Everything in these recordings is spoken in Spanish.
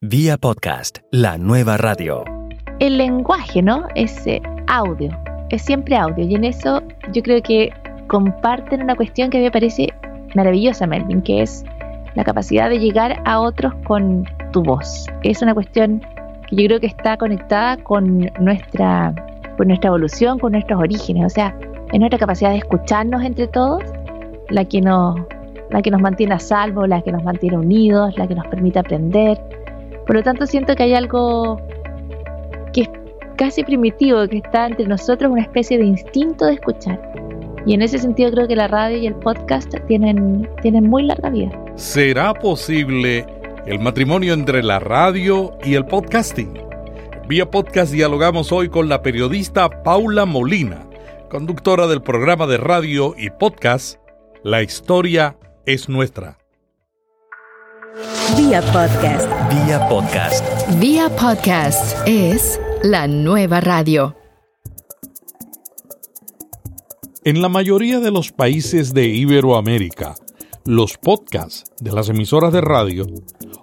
Vía podcast, la nueva radio. El lenguaje, ¿no? Es eh, audio, es siempre audio. Y en eso yo creo que comparten una cuestión que me parece maravillosa, Melvin, que es la capacidad de llegar a otros con tu voz. Es una cuestión que yo creo que está conectada con nuestra, con nuestra evolución, con nuestros orígenes. O sea, es nuestra capacidad de escucharnos entre todos la que nos, la que nos mantiene a salvo, la que nos mantiene unidos, la que nos permite aprender. Por lo tanto, siento que hay algo que es casi primitivo, que está entre nosotros, una especie de instinto de escuchar. Y en ese sentido creo que la radio y el podcast tienen, tienen muy larga vida. ¿Será posible el matrimonio entre la radio y el podcasting? Vía podcast dialogamos hoy con la periodista Paula Molina, conductora del programa de radio y podcast La historia es nuestra. Vía podcast. Vía podcast. Vía podcast es la nueva radio. En la mayoría de los países de Iberoamérica, los podcasts de las emisoras de radio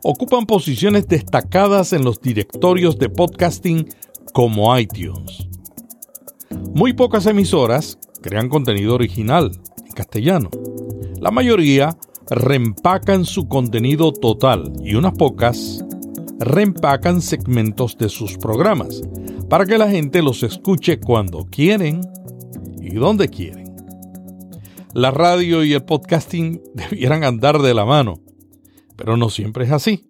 ocupan posiciones destacadas en los directorios de podcasting como iTunes. Muy pocas emisoras crean contenido original en castellano. La mayoría reempacan su contenido total y unas pocas reempacan segmentos de sus programas para que la gente los escuche cuando quieren y donde quieren. La radio y el podcasting debieran andar de la mano, pero no siempre es así.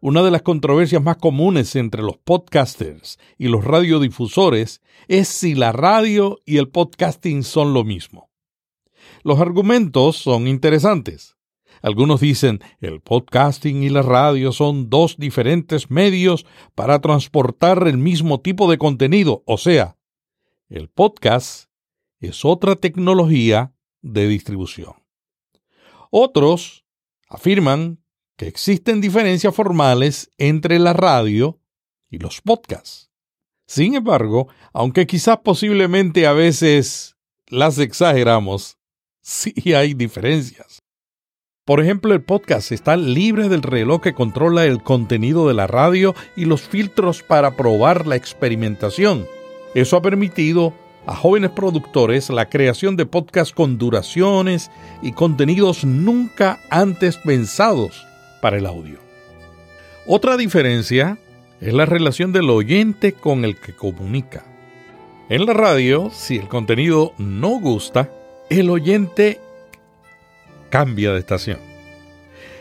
Una de las controversias más comunes entre los podcasters y los radiodifusores es si la radio y el podcasting son lo mismo. Los argumentos son interesantes. Algunos dicen el podcasting y la radio son dos diferentes medios para transportar el mismo tipo de contenido, o sea, el podcast es otra tecnología de distribución. Otros afirman que existen diferencias formales entre la radio y los podcasts. Sin embargo, aunque quizás posiblemente a veces las exageramos, sí hay diferencias. Por ejemplo, el podcast está libre del reloj que controla el contenido de la radio y los filtros para probar la experimentación. Eso ha permitido a jóvenes productores la creación de podcasts con duraciones y contenidos nunca antes pensados para el audio. Otra diferencia es la relación del oyente con el que comunica. En la radio, si el contenido no gusta, el oyente cambia de estación.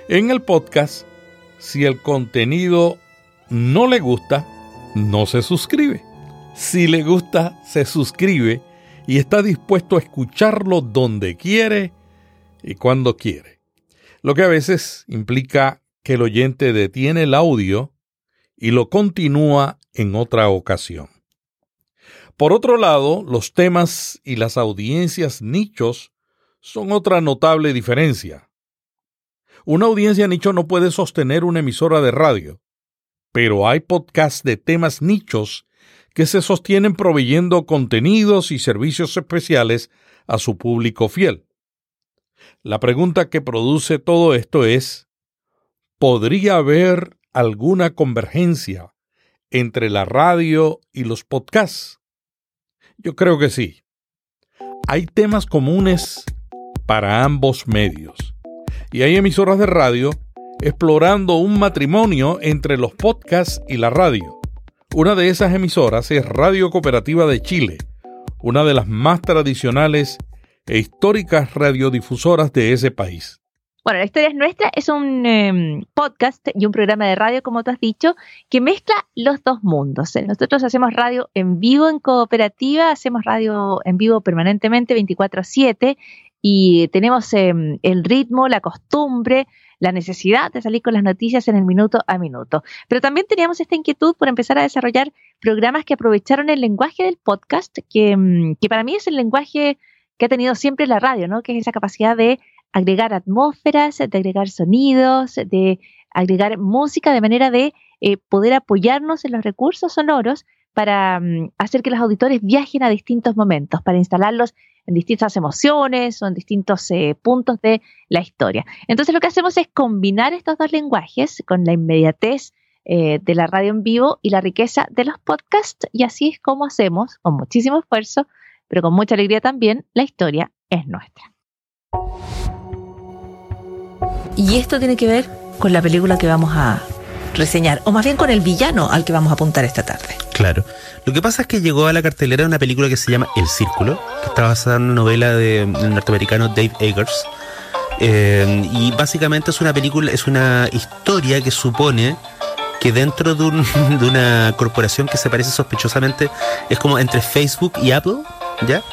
En el podcast, si el contenido no le gusta, no se suscribe. Si le gusta, se suscribe y está dispuesto a escucharlo donde quiere y cuando quiere. Lo que a veces implica que el oyente detiene el audio y lo continúa en otra ocasión. Por otro lado, los temas y las audiencias nichos son otra notable diferencia. Una audiencia nicho no puede sostener una emisora de radio, pero hay podcasts de temas nichos que se sostienen proveyendo contenidos y servicios especiales a su público fiel. La pregunta que produce todo esto es, ¿podría haber alguna convergencia entre la radio y los podcasts? Yo creo que sí. Hay temas comunes para ambos medios. Y hay emisoras de radio explorando un matrimonio entre los podcasts y la radio. Una de esas emisoras es Radio Cooperativa de Chile, una de las más tradicionales e históricas radiodifusoras de ese país. Bueno, La Historia es Nuestra es un em, podcast y un programa de radio, como tú has dicho, que mezcla los dos mundos. Nosotros hacemos radio en vivo en cooperativa, hacemos radio en vivo permanentemente 24/7 y tenemos em, el ritmo, la costumbre, la necesidad de salir con las noticias en el minuto a minuto. Pero también teníamos esta inquietud por empezar a desarrollar programas que aprovecharon el lenguaje del podcast, que, mm, que para mí es el lenguaje que ha tenido siempre la radio, ¿no? Que es esa capacidad de agregar atmósferas, de agregar sonidos, de agregar música de manera de eh, poder apoyarnos en los recursos sonoros para mm, hacer que los auditores viajen a distintos momentos, para instalarlos en distintas emociones o en distintos eh, puntos de la historia. Entonces lo que hacemos es combinar estos dos lenguajes con la inmediatez eh, de la radio en vivo y la riqueza de los podcasts. Y así es como hacemos, con muchísimo esfuerzo, pero con mucha alegría también, la historia es nuestra. Y esto tiene que ver con la película que vamos a reseñar, o más bien con el villano al que vamos a apuntar esta tarde. Claro. Lo que pasa es que llegó a la cartelera una película que se llama El Círculo, que está basada en una novela de, del norteamericano Dave Eggers. Eh, y básicamente es una película, es una historia que supone que dentro de, un, de una corporación que se parece sospechosamente, es como entre Facebook y Apple, ¿ya?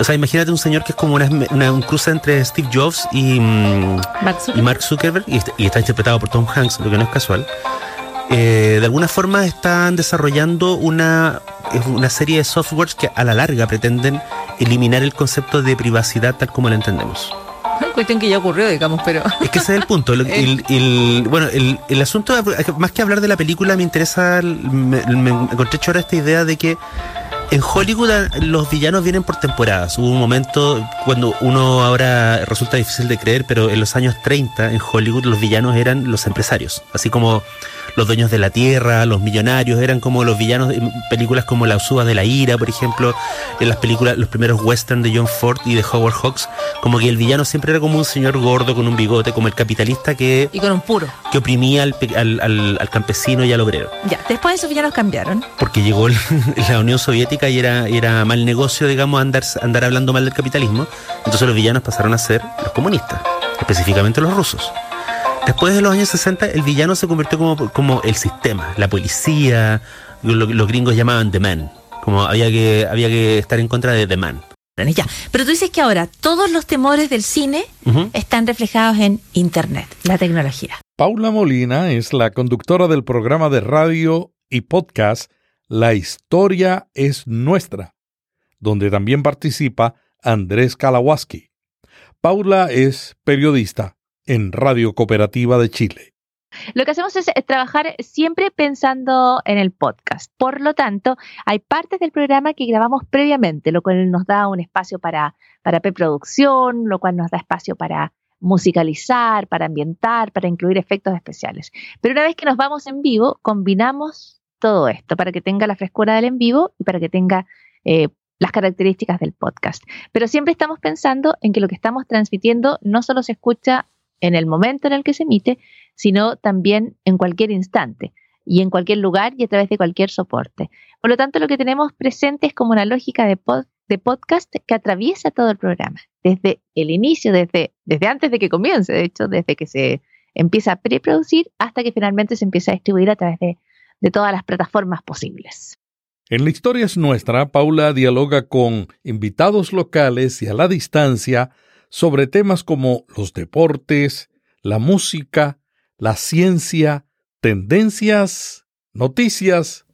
O sea, imagínate un señor que es como una, una- un cruce entre Steve Jobs y, mm, Mark y Zuckerberg. Mark Zuckerberg, y, está- y está interpretado por Tom Hanks, lo que no es casual. Eh, de alguna forma están desarrollando una, una serie de softwares que a la larga pretenden eliminar el concepto de privacidad tal como lo entendemos. Cuestión que ya ocurrió, digamos, pero... Es que ese es el punto. Lo- el, el- bueno, el, el asunto, más que hablar de la película, me interesa, el- me, me encontré chora esta idea de que en Hollywood a- los villanos vienen por temporadas. Hubo un momento cuando uno ahora resulta difícil de creer, pero en los años 30 en Hollywood los villanos eran los empresarios, así como los dueños de la tierra, los millonarios, eran como los villanos en películas como La Usuba de la Ira, por ejemplo, en las películas, los primeros western de John Ford y de Howard Hawks, como que el villano siempre era como un señor gordo con un bigote, como el capitalista que, Y con un puro. que oprimía al, al- al- al campesino y al obrero. Ya, después de eso villanos cambiaron. Porque llegó el- la Unión Soviética y era, era mal negocio, digamos, andar, andar hablando mal del capitalismo. Entonces los villanos pasaron a ser los comunistas, específicamente los rusos. Después de los años 60, el villano se convirtió como, como el sistema, la policía, lo- los gringos llamaban The Man. Como había que, había que estar en contra de The Man. Ya. Pero tú dices que ahora todos los temores del cine están reflejados en Internet, la tecnología. Paula Molina es la conductora del programa de radio y podcast La historia es nuestra, donde también participa Andrés Kalawaski. Paula es periodista en Radio Cooperativa de Chile. Lo que hacemos es eh, trabajar siempre pensando en el podcast. Por lo tanto, hay partes del programa que grabamos previamente, lo cual nos da un espacio para, para preproducción, lo cual nos da espacio para musicalizar, para ambientar, para incluir efectos especiales. Pero una vez que nos vamos en vivo, combinamos todo esto para que tenga la frescura del en vivo y para que tenga eh, las características del podcast. Pero siempre estamos pensando en que lo que estamos transmitiendo no solo se escucha en el momento en el que se emite, sino también en cualquier instante y en cualquier lugar y a través de cualquier soporte. Por lo tanto, lo que tenemos presente es como una lógica de, pod- de podcast que atraviesa todo el programa, desde el inicio, desde, desde antes de que comience, de hecho, desde que se empieza a preproducir hasta que finalmente se empieza a distribuir a través de, de todas las plataformas posibles. En la historia es nuestra, Paula dialoga con invitados locales y a la distancia sobre temas como los deportes, la música, la ciencia, tendencias, noticias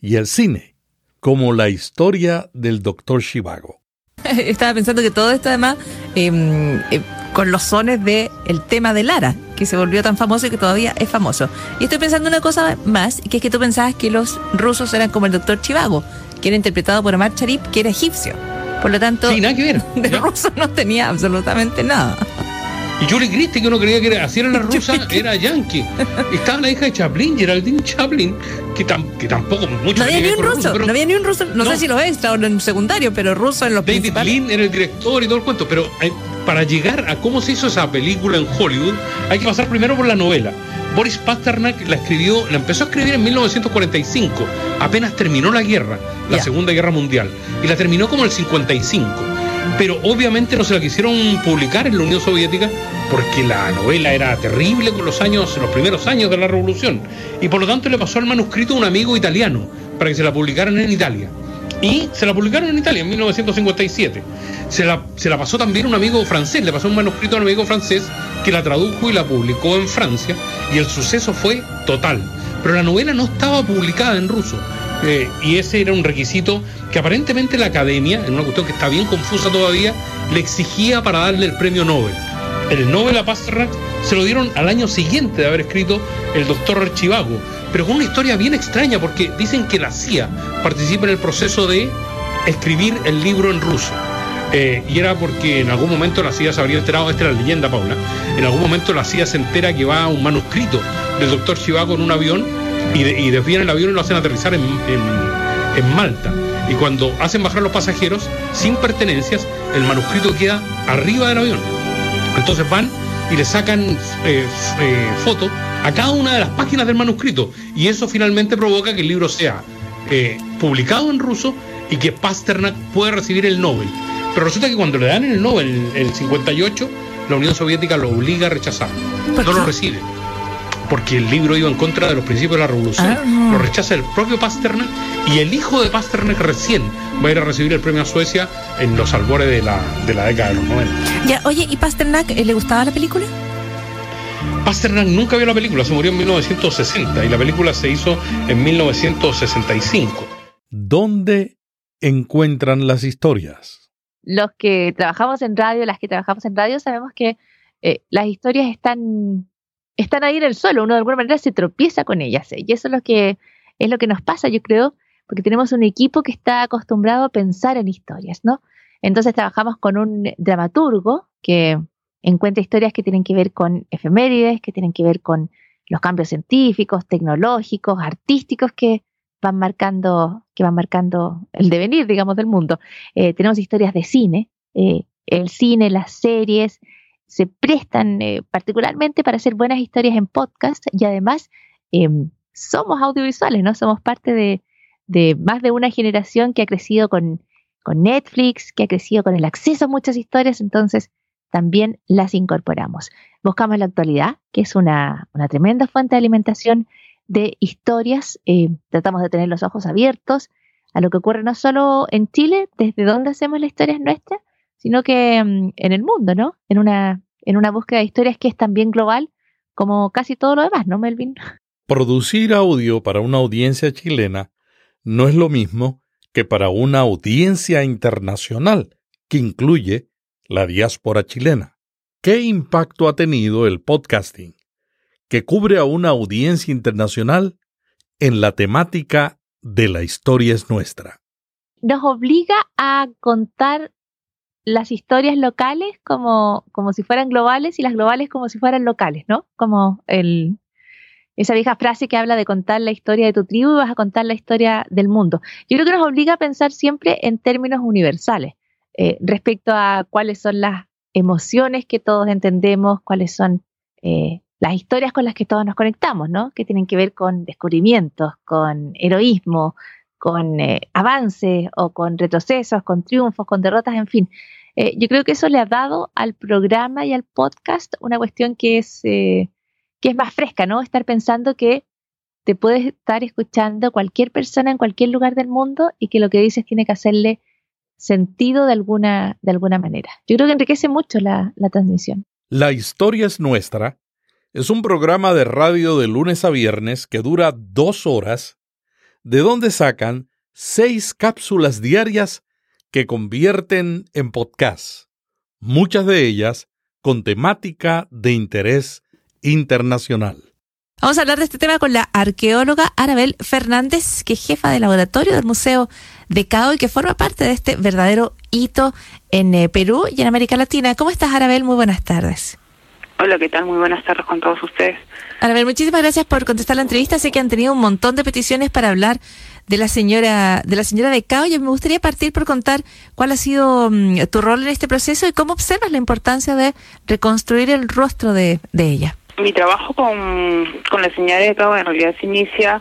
y el cine, como la historia del Dr. Shivago. Estaba pensando que todo esto además eh, eh, con los sones de el tema de Lara, que se volvió tan famoso y que todavía es famoso. Y estoy pensando una cosa más, que es que tú pensabas que los rusos eran como el doctor Chivago, que era interpretado por Omar Sharif, que era egipcio. Por lo tanto, Sí, nada que ver. de ¿ya? ruso no tenía absolutamente nada. Y Julie Christie, que uno creía que era, así era la rusa, era yankee. Estaba la hija de Chaplin, Geraldine Chaplin, que, tam- que tampoco mucho No había ni un ruso, pero no había ni un ruso, no, No. sé si los extra o en secundario, pero ruso en los David principales. Lean era el director y todo el cuento. Pero eh, para llegar a cómo se hizo esa película en Hollywood, hay que pasar primero por la novela. Boris Pasternak la escribió, la empezó a escribir en 1945, apenas terminó la guerra, la. Segunda Guerra Mundial, y la terminó como el 55. Pero obviamente no se la quisieron publicar en la Unión Soviética porque la novela era terrible con los años, los primeros años de la revolución. Y por lo tanto le pasó el manuscrito a un amigo italiano para que se la publicaran en Italia. Y se la publicaron en Italia en 1957. Se la, se la pasó también un amigo francés, le pasó un manuscrito a un amigo francés que la tradujo y la publicó en Francia. Y el suceso fue total. Pero la novela no estaba publicada en ruso. Eh, y ese era un requisito que aparentemente la academia, en una cuestión que está bien confusa todavía, le exigía para darle el premio Nobel. El Nobel a Pasternak se lo dieron al año siguiente de haber escrito el doctor Archivago, pero con una historia bien extraña porque dicen que la CIA participa en el proceso de escribir el libro en ruso. Eh, y era porque en algún momento la CIA se habría enterado, esta es la leyenda, Paula, en algún momento la CIA se entera que va un manuscrito del doctor Chivago en un avión y, desvían el avión y lo hacen aterrizar en, en, Malta. Y cuando hacen bajar los pasajeros sin pertenencias, el manuscrito queda arriba del avión. Entonces van y le sacan eh, eh, foto a cada una de las páginas del manuscrito. Y eso finalmente provoca que el libro sea eh, publicado en ruso y que Pasternak pueda recibir el Nobel. Pero resulta que cuando le dan el Nobel el 58, la Unión Soviética lo obliga a rechazar. No lo recibe. Porque el libro iba en contra de los principios de la revolución. Ah. Lo rechaza el propio Pasternak y el hijo de Pasternak recién va a ir a recibir el premio a Suecia en los albores de la, de la década de los 90. Ya, oye, ¿y Pasternak eh, le gustaba la película? Pasternak nunca vio la película, se murió en 1960 y la película se hizo en 1965. ¿Dónde encuentran las historias? Los que trabajamos en radio, las que trabajamos en radio, sabemos que eh, las historias están, están ahí en el suelo, uno de alguna manera se tropieza con ellas, ¿eh? y eso es lo que es lo que nos pasa, yo creo, porque tenemos un equipo que está acostumbrado a pensar en historias, ¿no? Entonces trabajamos con un dramaturgo que encuentra historias que tienen que ver con efemérides, que tienen que ver con los cambios científicos, tecnológicos, artísticos que van marcando, que van marcando el devenir, digamos, del mundo. Eh, tenemos historias de cine, eh, el cine, las series se prestan eh, particularmente para hacer buenas historias en podcast y además em, somos audiovisuales, ¿no? Somos parte de, de más de una generación que ha crecido con, con Netflix, que ha crecido con el acceso a muchas historias, entonces también las incorporamos. Buscamos la actualidad, que es una, una tremenda fuente de alimentación de historias. Eh, tratamos de tener los ojos abiertos a lo que ocurre no solo en Chile, desde donde hacemos la historia es nuestra, sino que mm, en el mundo, ¿no? En una, en una búsqueda de historias que es también global, como casi todo lo demás, ¿no, Melvin? Producir audio para una audiencia chilena no es lo mismo que para una audiencia internacional, que incluye la diáspora chilena. ¿Qué impacto ha tenido el podcasting, que cubre a una audiencia internacional en la temática de la historia es nuestra? Nos obliga a contar las historias locales como, como si fueran globales y las globales como si fueran locales, ¿no? Como el, esa vieja frase que habla de contar la historia de tu tribu y vas a contar la historia del mundo. Yo creo que nos obliga a pensar siempre en términos universales eh, respecto a cuáles son las emociones que todos entendemos, cuáles son eh, las historias con las que todos nos conectamos, ¿no? Que tienen que ver con descubrimientos, con heroísmo, con eh, avances o con retrocesos, con triunfos, con derrotas, en fin. Eh, yo creo que eso le ha dado al programa y al podcast una cuestión que es, eh, que es más fresca, ¿no? Estar pensando que te puedes estar escuchando cualquier persona en cualquier lugar del mundo y que lo que dices tiene que hacerle sentido de alguna, de alguna manera. Yo creo que enriquece mucho la, la transmisión. La historia es nuestra es un programa de radio de lunes a viernes que dura dos horas, de donde sacan seis cápsulas diarias que convierten en podcast, muchas de ellas con temática de interés internacional. Vamos a hablar de este tema con la arqueóloga Arabel Fernández, que es jefa de laboratorio del Museo de Cao y que forma parte de este verdadero hito en eh, Perú y en América Latina. ¿Cómo estás, Arabel? Muy buenas tardes. Hola, ¿qué tal? Muy buenas tardes con todos ustedes. Arabel, muchísimas gracias por contestar la entrevista. Sé que han tenido un montón de peticiones para hablar de la señora de la señora de Cao y me gustaría partir por contar cuál ha sido mm, tu rol en este proceso y cómo observas la importancia de reconstruir el rostro de, de ella. Mi trabajo con, con la señora de Cao en realidad se inicia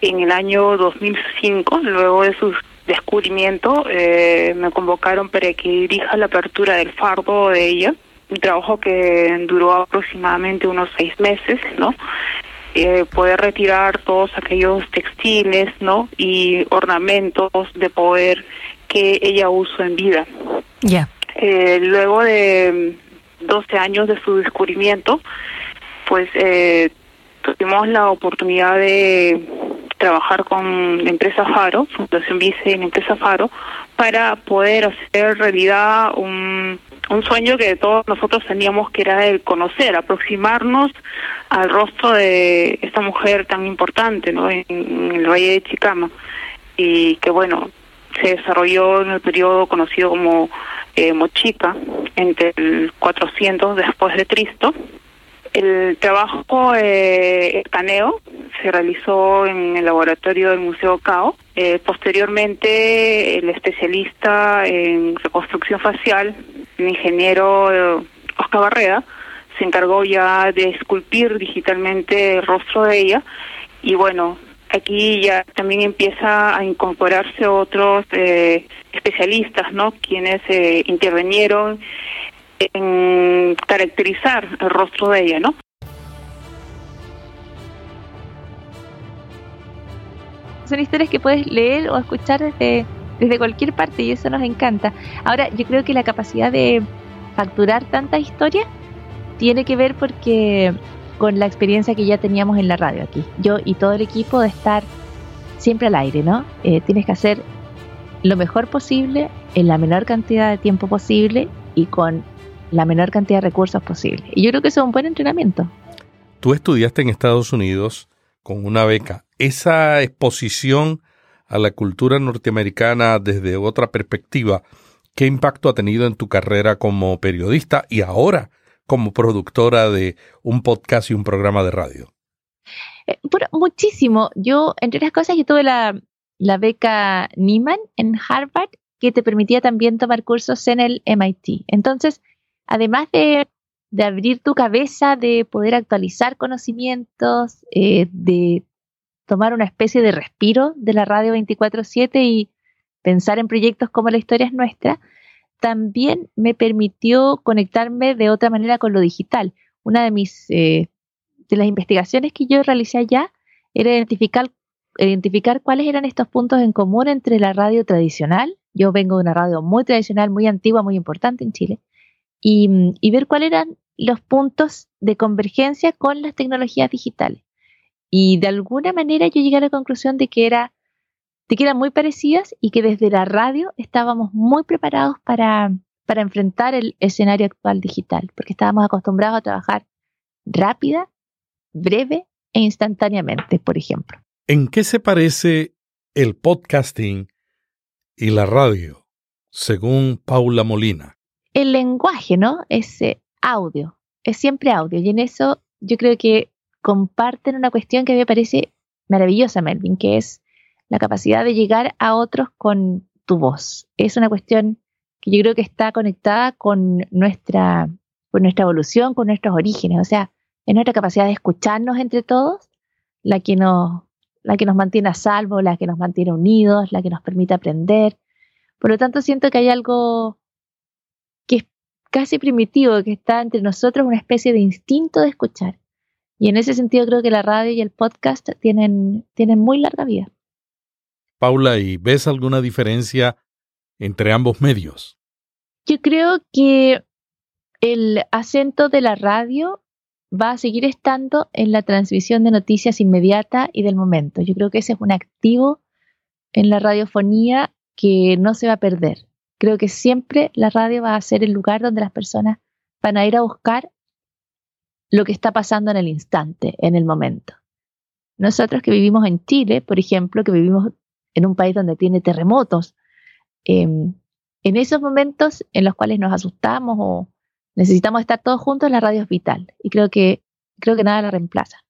en el año 2005, luego de su descubrimiento, eh, me convocaron para que dirija la apertura del fardo de ella, un trabajo que duró aproximadamente unos seis meses, ¿no? Eh, poder retirar todos aquellos textiles, ¿no? Y ornamentos de poder que ella usó en vida. Ya. Eh, luego de 12 años de su descubrimiento, pues eh, tuvimos la oportunidad de trabajar con la empresa Faro, Fundación Vice y la empresa Faro, para poder hacer realidad un, un sueño que todos nosotros teníamos que era el conocer, aproximarnos al rostro de esta mujer tan importante ¿no? en, el Valle de Chicama y que bueno, se desarrolló en el periodo conocido como eh, Mochica, entre el 400 después de Cristo. El trabajo eh, escaneo se realizó en el laboratorio del Museo CAO. Eh, posteriormente, el especialista en reconstrucción facial, el ingeniero eh, Oscar Barreda, se encargó ya de esculpir digitalmente el rostro de ella y bueno, aquí ya también empieza a incorporarse otros eh, especialistas, ¿no? Quienes eh, intervinieron en caracterizar el rostro de ella, ¿no? Son historias que puedes leer o escuchar desde, desde cualquier parte y eso nos encanta. Ahora, yo creo que la capacidad de facturar tantas historias tiene que ver porque con la experiencia que ya teníamos en la radio aquí. Yo y todo el equipo de estar siempre al aire, ¿no? Eh, tienes que hacer lo mejor posible en la menor cantidad de tiempo posible y con la menor cantidad de recursos posible. Y yo creo que eso es un buen entrenamiento. Tú estudiaste en Estados Unidos con una beca. Esa exposición a la cultura norteamericana desde otra perspectiva, ¿qué impacto ha tenido en tu carrera como periodista y ahora como productora de un podcast y un programa de radio? Eh, muchísimo. Yo, entre las cosas, yo tuve la, la beca Nieman en Harvard, que te permitía también tomar cursos en el MIT. Entonces, además de, abrir tu cabeza, de poder actualizar conocimientos, eh, de tomar una especie de respiro de la radio 24/7 y pensar en proyectos como la historia es nuestra, también me permitió conectarme de otra manera con lo digital. Una de mis eh, de las investigaciones que yo realicé allá era identificar, identificar cuáles eran estos puntos en común entre la radio tradicional. Yo vengo de una radio muy tradicional, muy antigua, muy importante en Chile, y, y ver cuáles eran los puntos de convergencia con las tecnologías digitales. Y de alguna manera yo llegué a la conclusión de que era de que eran muy parecidas y que desde la radio estábamos muy preparados para, para enfrentar el escenario actual digital, porque estábamos acostumbrados a trabajar rápida, breve e instantáneamente, por ejemplo. ¿En qué se parece el podcasting y la radio, según Paula Molina? El lenguaje, ¿no? Es eh, audio, es siempre audio. Y en eso yo creo que comparten una cuestión que me parece maravillosa, Melvin, que es la capacidad de llegar a otros con tu voz. Es una cuestión que yo creo que está conectada con nuestra, con nuestra evolución, con nuestros orígenes. O sea, es nuestra capacidad de escucharnos entre todos la que nos, la que nos mantiene a salvo, la que nos mantiene unidos, la que nos permite aprender. Por lo tanto, siento que hay algo casi primitivo, que está entre nosotros, una especie de instinto de escuchar. Y en ese sentido creo que la radio y el podcast tienen, tienen muy larga vida. Paula, ¿y ves alguna diferencia entre ambos medios? Yo creo que el acento de la radio va a seguir estando en la transmisión de noticias inmediata y del momento. Yo creo que ese es un activo en la radiofonía que no se va a perder. Creo que siempre la radio va a ser el lugar donde las personas van a ir a buscar lo que está pasando en el instante, en el momento. Nosotros que vivimos en Chile, por ejemplo, que vivimos en un país donde tiene terremotos. Em, en esos momentos en los cuales nos asustamos o necesitamos estar todos juntos, la radio es vital y creo que, creo que nada la reemplaza.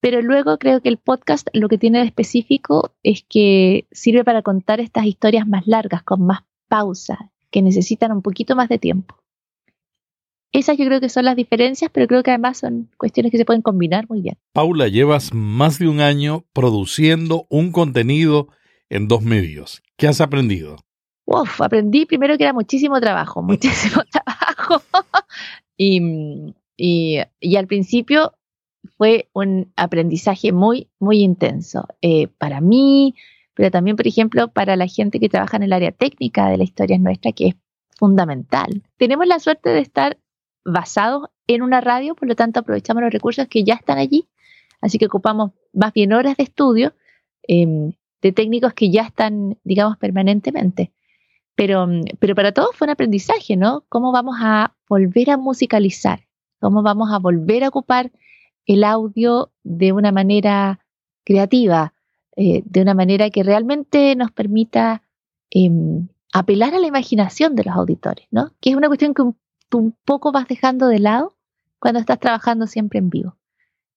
Pero luego creo que el podcast lo que tiene de específico es que sirve para contar estas historias más largas, con más pausa, que necesitan un poquito más de tiempo. Esas yo creo que son las diferencias, pero creo que además son cuestiones que se pueden combinar muy bien. Paula, llevas más de un año produciendo un contenido en dos medios. ¿Qué has aprendido? Uf, aprendí primero que era muchísimo trabajo, muchísimo trabajo. y, y, al principio fue un aprendizaje muy, muy intenso. Eh, para mí, pero también, por ejemplo, para la gente que trabaja en el área técnica de la historia nuestra, que es fundamental. Tenemos la suerte de estar basados en una radio, por lo tanto aprovechamos los recursos que ya están allí, así que ocupamos más bien horas de estudio em, de técnicos que ya están, digamos, permanentemente. Pero, pero para todos fue un aprendizaje, ¿no? ¿Cómo vamos a volver a musicalizar? ¿Cómo vamos a volver a ocupar el audio de una manera creativa, eh, de una manera que realmente nos permita em, apelar a la imaginación de los auditores, ¿no? Que es una cuestión que un un poco vas dejando de lado cuando estás trabajando siempre en vivo.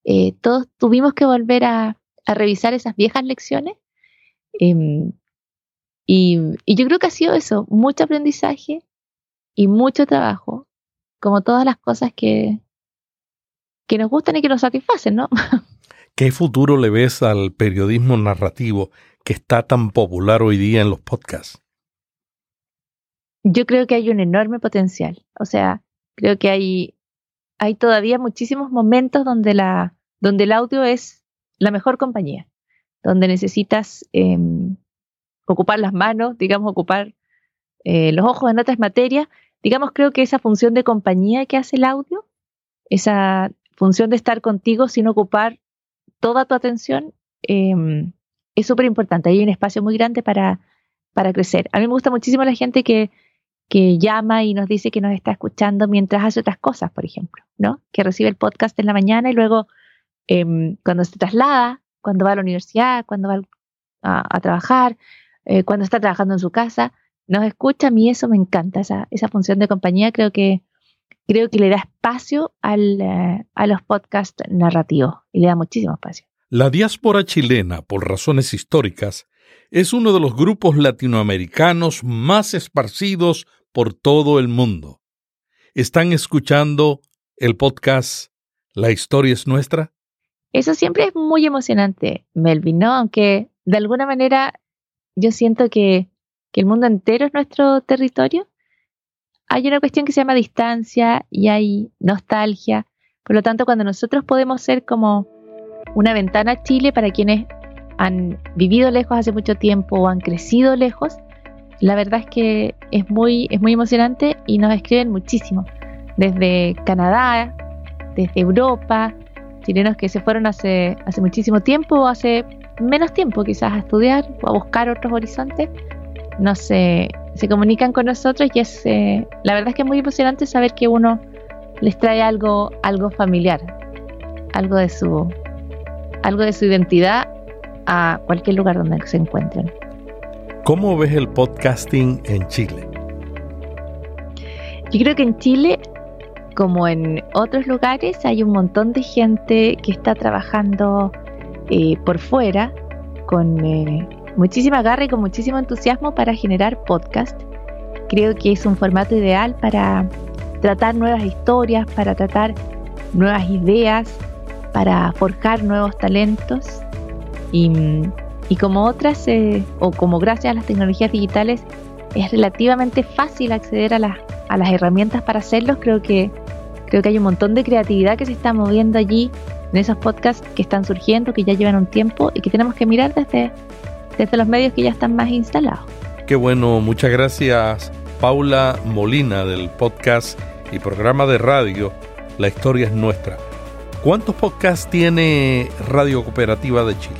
Eh, todos tuvimos que volver a, revisar esas viejas lecciones. Em, y, yo creo que ha sido eso, mucho aprendizaje y mucho trabajo, como todas las cosas que, que nos gustan y que nos satisfacen, ¿no? ¿Qué futuro le ves al periodismo narrativo que está tan popular hoy día en los podcasts? Yo creo que hay un enorme potencial. O sea, creo que hay, hay todavía muchísimos momentos donde, la, donde el audio es la mejor compañía, donde necesitas em, ocupar las manos, digamos, ocupar eh, los ojos en otras materias. Digamos, creo que esa función de compañía que hace el audio, esa función de estar contigo sin ocupar toda tu atención, em, es súper importante. Hay un espacio muy grande para, para crecer. A mí me gusta muchísimo la gente que, que llama y nos dice que nos está escuchando mientras hace otras cosas, por ejemplo, ¿no? Que recibe el podcast en la mañana y luego em, cuando se traslada, cuando va a la universidad, cuando va a, trabajar, eh, cuando está trabajando en su casa, nos escucha. A mí eso me encanta, esa, esa función de compañía. Creo que, creo que le da espacio al, eh, a los podcasts narrativos y le da muchísimo espacio. La diáspora chilena, por razones históricas, es uno de los grupos latinoamericanos más esparcidos por todo el mundo. ¿Están escuchando el podcast La historia es nuestra? Eso siempre es muy emocionante, Melvin, ¿no? Aunque de alguna manera yo siento que, que el mundo entero es nuestro territorio. Hay una cuestión que se llama distancia y hay nostalgia. Por lo tanto, cuando nosotros podemos ser como una ventana a Chile para quienes han vivido lejos hace mucho tiempo o han crecido lejos, la verdad es que es muy, es muy emocionante y nos escriben muchísimo. Desde Canadá, desde Europa, chilenos que se fueron hace, hace muchísimo tiempo o hace menos tiempo quizás a estudiar o a buscar otros horizontes, no se, se comunican con nosotros y es, eh, la verdad es que es muy emocionante saber que uno les trae algo, algo familiar, algo de su, algo de su identidad a cualquier lugar donde se encuentren. ¿Cómo ves el podcasting en Chile? Yo creo que en Chile, como en otros lugares, hay un montón de gente que está trabajando eh, por fuera con eh, muchísima garra y con muchísimo entusiasmo para generar podcast. Creo que es un formato ideal para tratar nuevas historias, para tratar nuevas ideas, para forjar nuevos talentos y, como otras, eh, o como gracias a las tecnologías digitales, es relativamente fácil acceder a, las, a las herramientas para hacerlos. Creo que, creo que hay un montón de creatividad que se está moviendo allí en esos podcasts que están surgiendo, que ya llevan un tiempo y que tenemos que mirar desde, desde los medios que ya están más instalados. Qué bueno, muchas gracias Paula Molina del podcast y programa de radio La historia es nuestra. ¿Cuántos podcasts tiene Radio Cooperativa de Chile?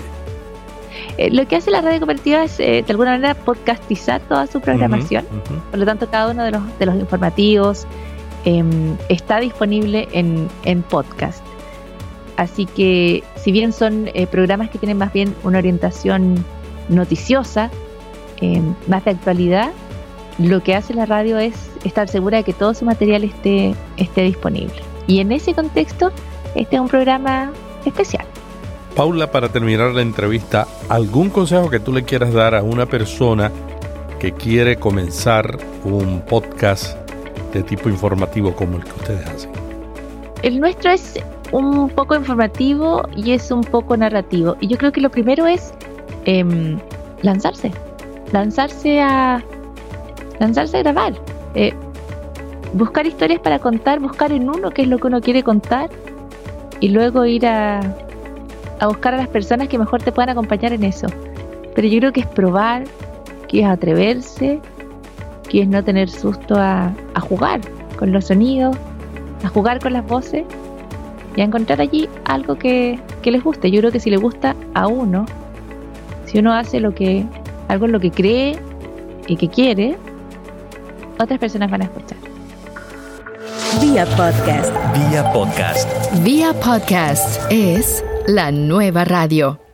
Eh, lo que hace la radio cooperativa es, eh, de alguna manera, podcastizar toda su programación. Por lo tanto, cada uno de los, de los informativos em, está disponible en, en podcast. Así que, si bien son eh, programas que tienen más bien una orientación noticiosa, em, más de actualidad, lo que hace la radio es estar segura de que todo su material esté, esté disponible. Y en ese contexto, este es un programa especial. Paula, para terminar la entrevista, ¿algún consejo que tú le quieras dar a una persona que quiere comenzar un podcast de tipo informativo como el que ustedes hacen? El nuestro es un poco informativo y es un poco narrativo. Y yo creo que lo primero es em, lanzarse, lanzarse a lanzarse a grabar, eh, buscar historias para contar, buscar en uno qué es lo que uno quiere contar y luego ir a, a buscar a las personas que mejor te puedan acompañar en eso. Pero yo creo que es probar, que es atreverse, que es no tener susto a, jugar con los sonidos, a jugar con las voces y a encontrar allí algo que, que les guste. Yo creo que si le gusta a uno, si uno hace lo que, algo en lo que cree y que quiere, otras personas van a escuchar. Vía podcast. Vía podcast. Vía podcast es la nueva radio.